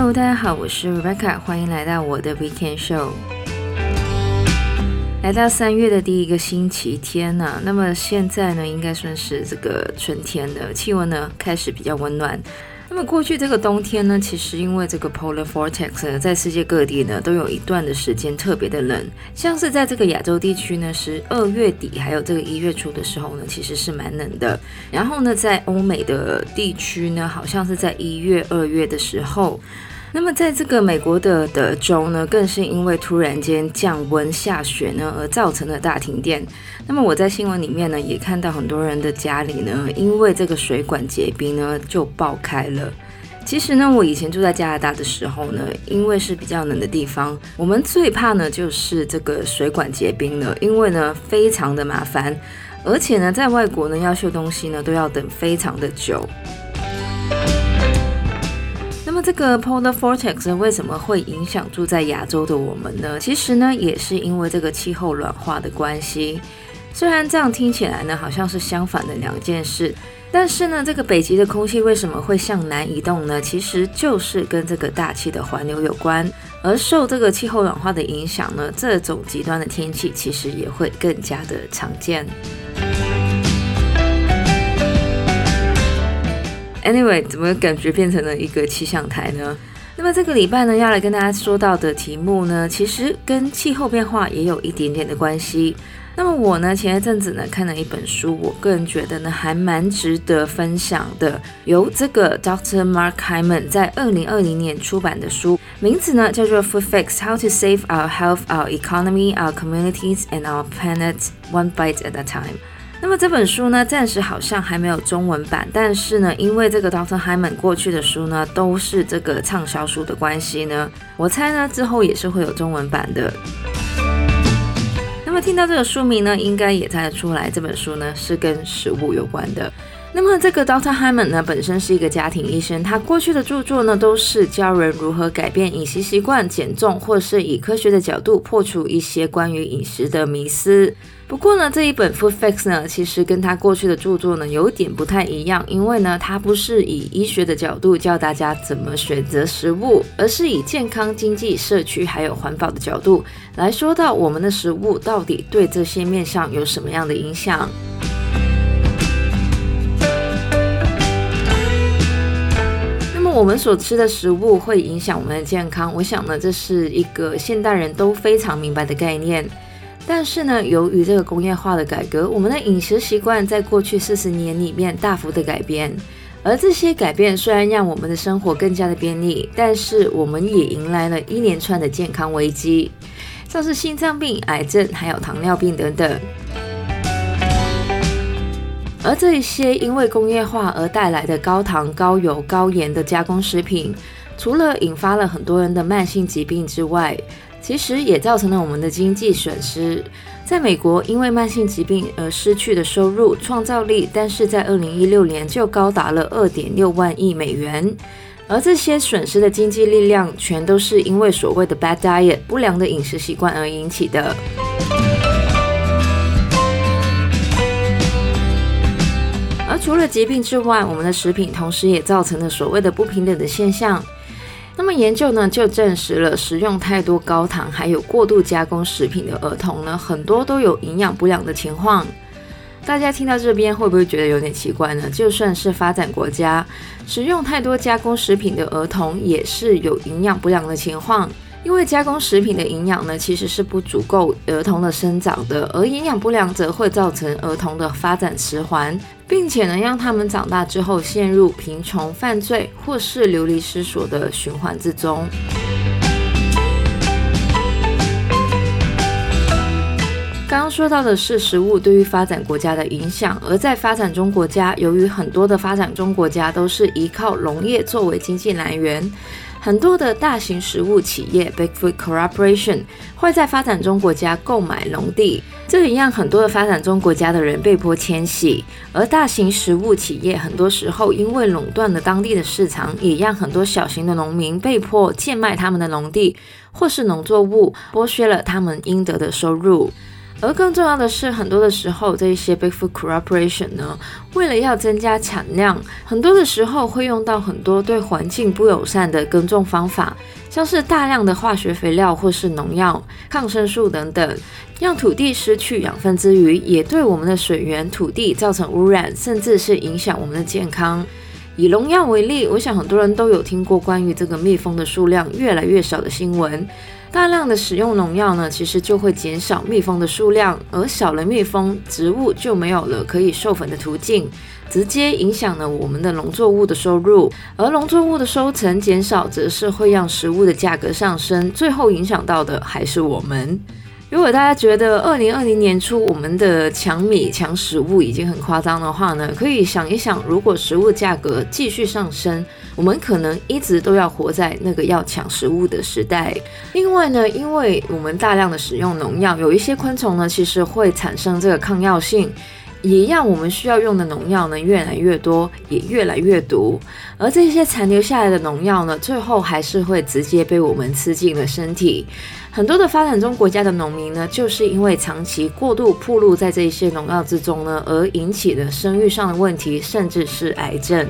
Hello，大家好，我是 Rebecca，欢迎来到我的 Weekend Show。来到三月的第一个星期天呢、那么现在呢，应该算是这个春天的气温呢开始比较温暖。那么过去这个冬天呢，其实因为这个 Polar Vortex 呢，在世界各地呢都有一段的时间特别的冷，像是在这个亚洲地区呢，十二月底还有这个一月初的时候呢，其实是蛮冷的。然后呢，在欧美的地区呢，好像是在一月、二月的时候。那么，在这个美国的德州呢，更是因为突然间降温下雪呢，而造成了大停电。那么我在新闻里面呢，也看到很多人的家里呢，因为这个水管结冰呢，就爆开了。其实呢，我以前住在加拿大的时候呢，因为是比较冷的地方，我们最怕呢就是这个水管结冰了，因为呢非常的麻烦，而且呢，在外国呢要修东西呢都要等非常的久。这个 Polar Vortex 为什么会影响住在亚洲的我们呢？其实呢，也是因为这个气候暖化的关系。虽然这样听起来呢，好像是相反的两件事，但是呢，这个北极的空气为什么会向南移动呢？其实就是跟这个大气的环流有关。而受这个气候暖化的影响呢，这种极端的天气其实也会更加的常见。Anyway，怎么感觉变成了一个气象台呢？那么这个礼拜呢，要来跟大家说到的题目呢，其实跟气候变化也有一点点的关系。那么我呢，前一阵子呢看了一本书，我个人觉得呢还蛮值得分享的，由这个 Dr. Mark Hyman 在二零二零年出版的书，名字呢叫做《Food Fix: How to Save Our Health, Our Economy, Our Communities, and Our Planet One Bite at a Time》。那么这本书呢，暂时好像还没有中文版，但是呢，因为这个 Dr. Hyman 过去的书呢都是这个畅销书的关系呢，我猜呢之后也是会有中文版的。那么听到这个书名呢，应该也猜得出来，这本书呢是跟食物有关的。那么这个 Doctor Hyman 呢，本身是一个家庭医生，他过去的著作呢，都是教人如何改变饮食习惯、减重，或是以科学的角度破除一些关于饮食的迷思。不过呢，这一本 Food Fix 呢，其实跟他过去的著作呢，有点不太一样，因为呢，他不是以医学的角度教大家怎么选择食物，而是以健康、经济、社区还有环保的角度来说到我们的食物到底对这些面向有什么样的影响。我们所吃的食物会影响我们的健康，我想呢，这是一个现代人都非常明白的概念。但是呢，由于这个工业化的改革，我们的饮食习惯在过去四十年里面大幅的改变。而这些改变虽然让我们的生活更加的便利，但是我们也迎来了一连串的健康危机，像是心脏病、癌症，还有糖尿病等等。而这一些因为工业化而带来的高糖、高油、高盐的加工食品，除了引发了很多人的慢性疾病之外，其实也造成了我们的经济损失。在美国，因为慢性疾病而失去的收入、创造力，但是在二零一六年就高达了二点六万亿美元。而这些损失的经济力量，全都是因为所谓的 bad diet 不良的饮食习惯而引起的。除了疾病之外，我们的食品同时也造成了所谓的不平等的现象。那么研究呢，就证实了食用太多高糖还有过度加工食品的儿童呢，很多都有营养不良的情况。大家听到这边会不会觉得有点奇怪呢？就算是发展国家，食用太多加工食品的儿童也是有营养不良的情况。因为加工食品的营养呢，其实是不足够儿童的生长的，而营养不良则会造成儿童的发展迟缓，并且呢，让他们长大之后陷入贫穷、犯罪或是流离失所的循环之中。刚刚说到的是食物对于发展国家的影响，而在发展中国家，由于很多的发展中国家都是依靠农业作为经济来源。很多的大型食物企业 （Big Food Corporation） 会在发展中国家购买农地，这也让很多的发展中国家的人被迫迁徙。而大型食物企业很多时候因为垄断了当地的市场，也让很多小型的农民被迫贱卖他们的农地或是农作物，剥削了他们应得的收入。而更重要的是，很多的时候，这一些 Big Food Corporation 呢，为了要增加产量，很多的时候会用到很多对环境不友善的耕种方法，像是大量的化学肥料或是农药、抗生素等等，让土地失去养分之余，也对我们的水源、土地造成污染，甚至是影响我们的健康。以农药为例，我想很多人都有听过关于这个蜜蜂的数量越来越少的新闻。大量的使用农药呢，其实就会减少蜜蜂的数量，而少了蜜蜂，植物就没有了可以授粉的途径，直接影响了我们的农作物的收入。而农作物的收成减少，则是会让食物的价格上升，最后影响到的还是我们。如果大家觉得二零二零年初我们的抢米抢食物已经很夸张的话呢，可以想一想，如果食物价格继续上升，我们可能一直都要活在那个要抢食物的时代。另外呢，因为我们大量的使用农药，有一些昆虫呢，其实会产生这个抗药性。也让我们需要用的农药呢越来越多，也越来越毒。而这些残留下来的农药呢，最后还是会直接被我们吃进了身体。很多的发展中国家的农民呢，就是因为长期过度暴露在这些农药之中呢，而引起的生育上的问题，甚至是癌症。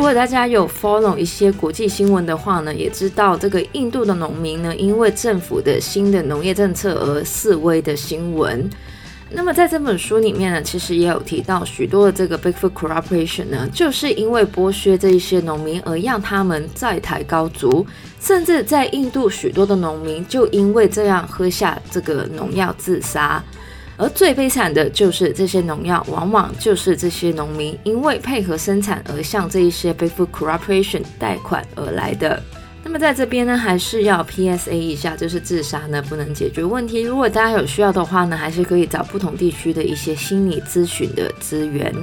如果大家有 follow 一些国际新闻的话呢，也知道这个印度的农民呢，因为政府的新的农业政策而示威的新闻。那么在这本书里面呢，其实也有提到许多的这个 Big Food Corporation 呢，就是因为剥削这一些农民而让他们债台高筑，甚至在印度许多的农民就因为这样喝下这个农药自杀。而最悲惨的就是这些农药，往往就是这些农民因为配合生产而向这一些 Big Food Corporation 贷款而来的。那么在这边呢，还是要 PSA 一下，就是自杀呢不能解决问题。如果大家有需要的话呢，还是可以找不同地区的一些心理咨询的资源。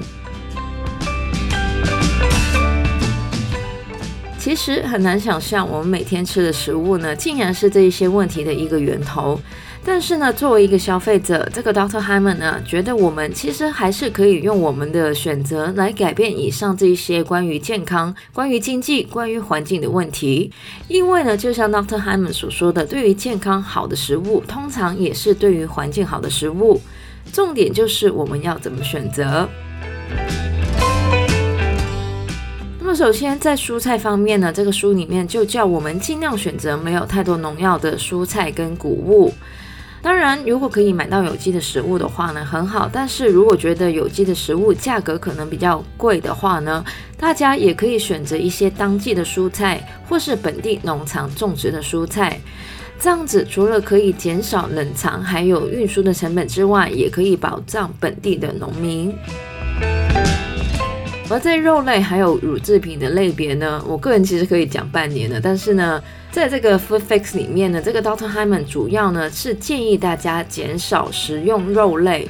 其实很难想象，我们每天吃的食物呢，竟然是这一些问题的一个源头。但是呢，作为一个消费者，这个 Dr. Hyman 呢，觉得我们其实还是可以用我们的选择来改变以上这一些关于健康、关于经济、关于环境的问题。因为呢，就像 Dr. Hyman 所说的，对于健康好的食物，通常也是对于环境好的食物。重点就是我们要怎么选择。那么，首先在蔬菜方面呢，这个书里面就叫我们尽量选择没有太多农药的蔬菜跟谷物。当然，如果可以买到有机的食物的话呢，很好。但是如果觉得有机的食物价格可能比较贵的话呢，大家也可以选择一些当季的蔬菜，或是本地农场种植的蔬菜。这样子除了可以减少冷藏还有运输的成本之外，也可以保障本地的农民。而在肉类还有乳制品的类别呢，我个人其实可以讲半年了。但是呢，在这个 Food Fix 里面呢，这个 dota Hyman 主要呢是建议大家减少食用肉类，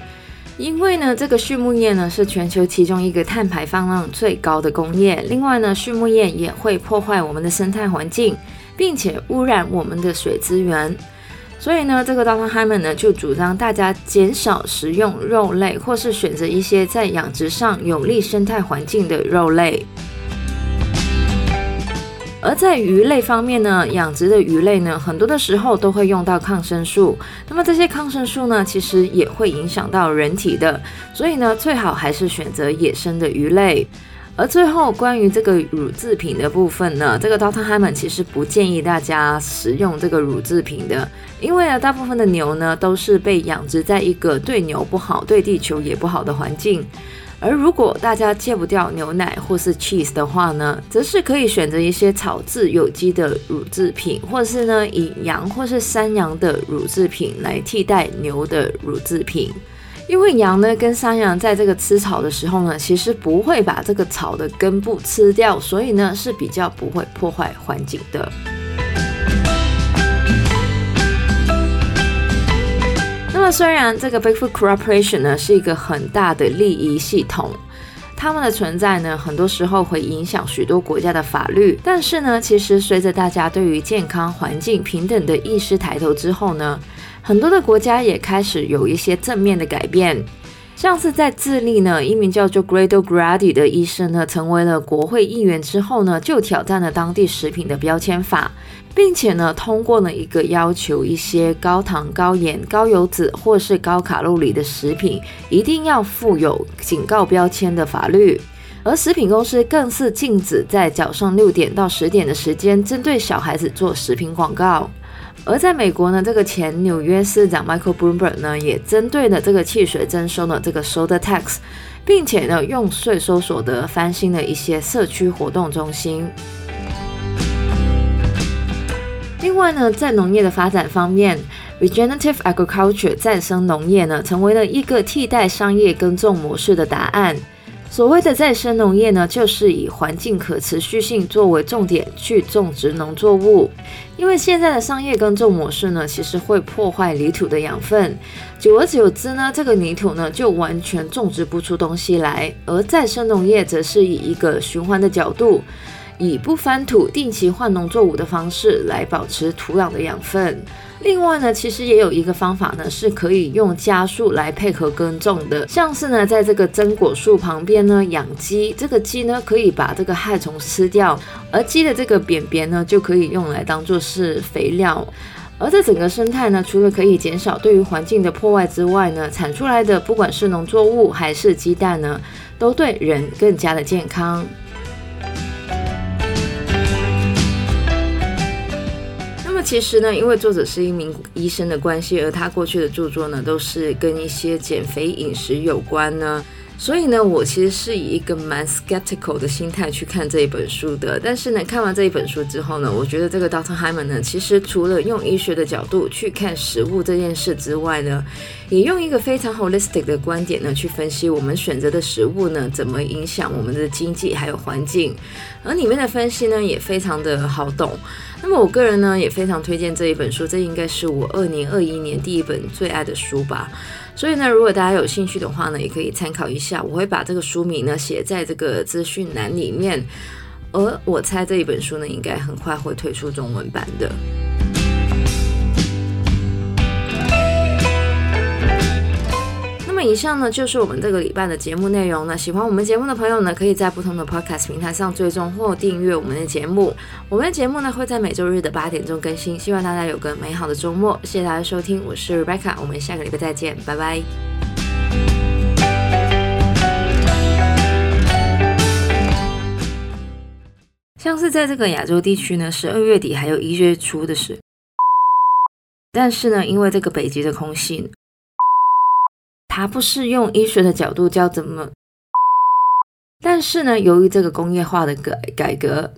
因为呢，这个畜牧业呢是全球其中一个碳排放量最高的工业。另外呢，畜牧业也会破坏我们的生态环境，并且污染我们的水资源。所以呢，这个 Dr. Hyman 呢就主张大家减少食用肉类，或是选择一些在养殖上有利生态环境的肉类。而在鱼类方面呢，养殖的鱼类呢，很多的时候都会用到抗生素。那么这些抗生素呢，其实也会影响到人体的。所以呢，最好还是选择野生的鱼类。而最后，关于这个乳制品的部分呢，这个 Doctor Hyman 其实不建议大家食用这个乳制品的，因为啊，大部分的牛呢都是被养殖在一个对牛不好、对地球也不好的环境。而如果大家戒不掉牛奶或是 cheese 的话呢，则是可以选择一些草饲有机的乳制品，或是呢以羊或是山羊的乳制品来替代牛的乳制品。因为羊呢跟山羊在这个吃草的时候呢，其实不会把这个草的根部吃掉，所以呢是比较不会破坏环境的。那么虽然这个 Bigfoot Corporation 呢是一个很大的利益系统，他们的存在呢很多时候会影响许多国家的法律，但是呢其实随着大家对于健康、环境、平等的意识抬头之后呢。很多的国家也开始有一些正面的改变，像是在智利呢，一名叫做 Guido Grandi 的医生呢，成为了国会议员之后呢，就挑战了当地食品的标签法，并且呢，通过了一个要求一些高糖、高盐、高油脂或是高卡路里的食品一定要附有警告标签的法律，而食品公司更是禁止在早上六点到十点的时间针对小孩子做食品广告。而在美国呢，这个前纽约市长 Michael Bloomberg 呢，也针对了这个汽水征收了这个 soda tax，并且呢，用税收所得翻新了一些社区活动中心。另外呢，在农业的发展方面，regenerative agriculture 再生农业呢，成为了一个替代商业耕种模式的答案。所谓的再生农业呢，就是以环境可持续性作为重点去种植农作物。因为现在的商业耕种模式呢，其实会破坏泥土的养分，久而久之呢，这个泥土呢就完全种植不出东西来。而再生农业则是以一个循环的角度，以不翻土、定期换农作物的方式来保持土壤的养分。另外呢，其实也有一个方法呢，是可以用家畜来配合耕种的，像是呢，在这个榛果树旁边呢养鸡，这个鸡呢可以把这个害虫吃掉，而鸡的这个便便呢就可以用来当做是肥料，而这整个生态呢，除了可以减少对于环境的破坏之外呢，产出来的不管是农作物还是鸡蛋呢，都对人更加的健康。其实呢，因为作者是一名医生的关系，而他过去的著作呢，都是跟一些减肥饮食有关呢。所以呢，我其实是以一个蛮 skeptical 的心态去看这一本书的。但是呢，看完这一本书之后呢，我觉得这个 Dr. Hyman 呢，其实除了用医学的角度去看食物这件事之外呢，也用一个非常 holistic 的观点呢，去分析我们选择的食物呢，怎么影响我们的经济还有环境。而里面的分析呢，也非常的好懂。那么我个人呢，也非常推荐这一本书，这应该是我二零二一年第一本最爱的书吧。所以呢，如果大家有兴趣的话呢，也可以参考一下。我会把这个书名呢写在这个资讯栏里面。而我猜这一本书呢，应该很快会推出中文版的。么以上呢，就是我们这个礼拜的节目内容呢。喜欢我们节目的朋友呢，可以在不同的 podcast 平台上追踪或订阅我们的节目。我们的节目呢会在每周日的八点钟更新。希望大家有个美好的周末，谢谢大家收听，我是 Rebecca，我们下个礼拜再见，拜拜。像是在这个亚洲地区呢，十二月底还有一月初的事，但是呢，因为这个北极的空气。它不是用医学的角度教怎么，但是呢，由于这个工业化的改改革。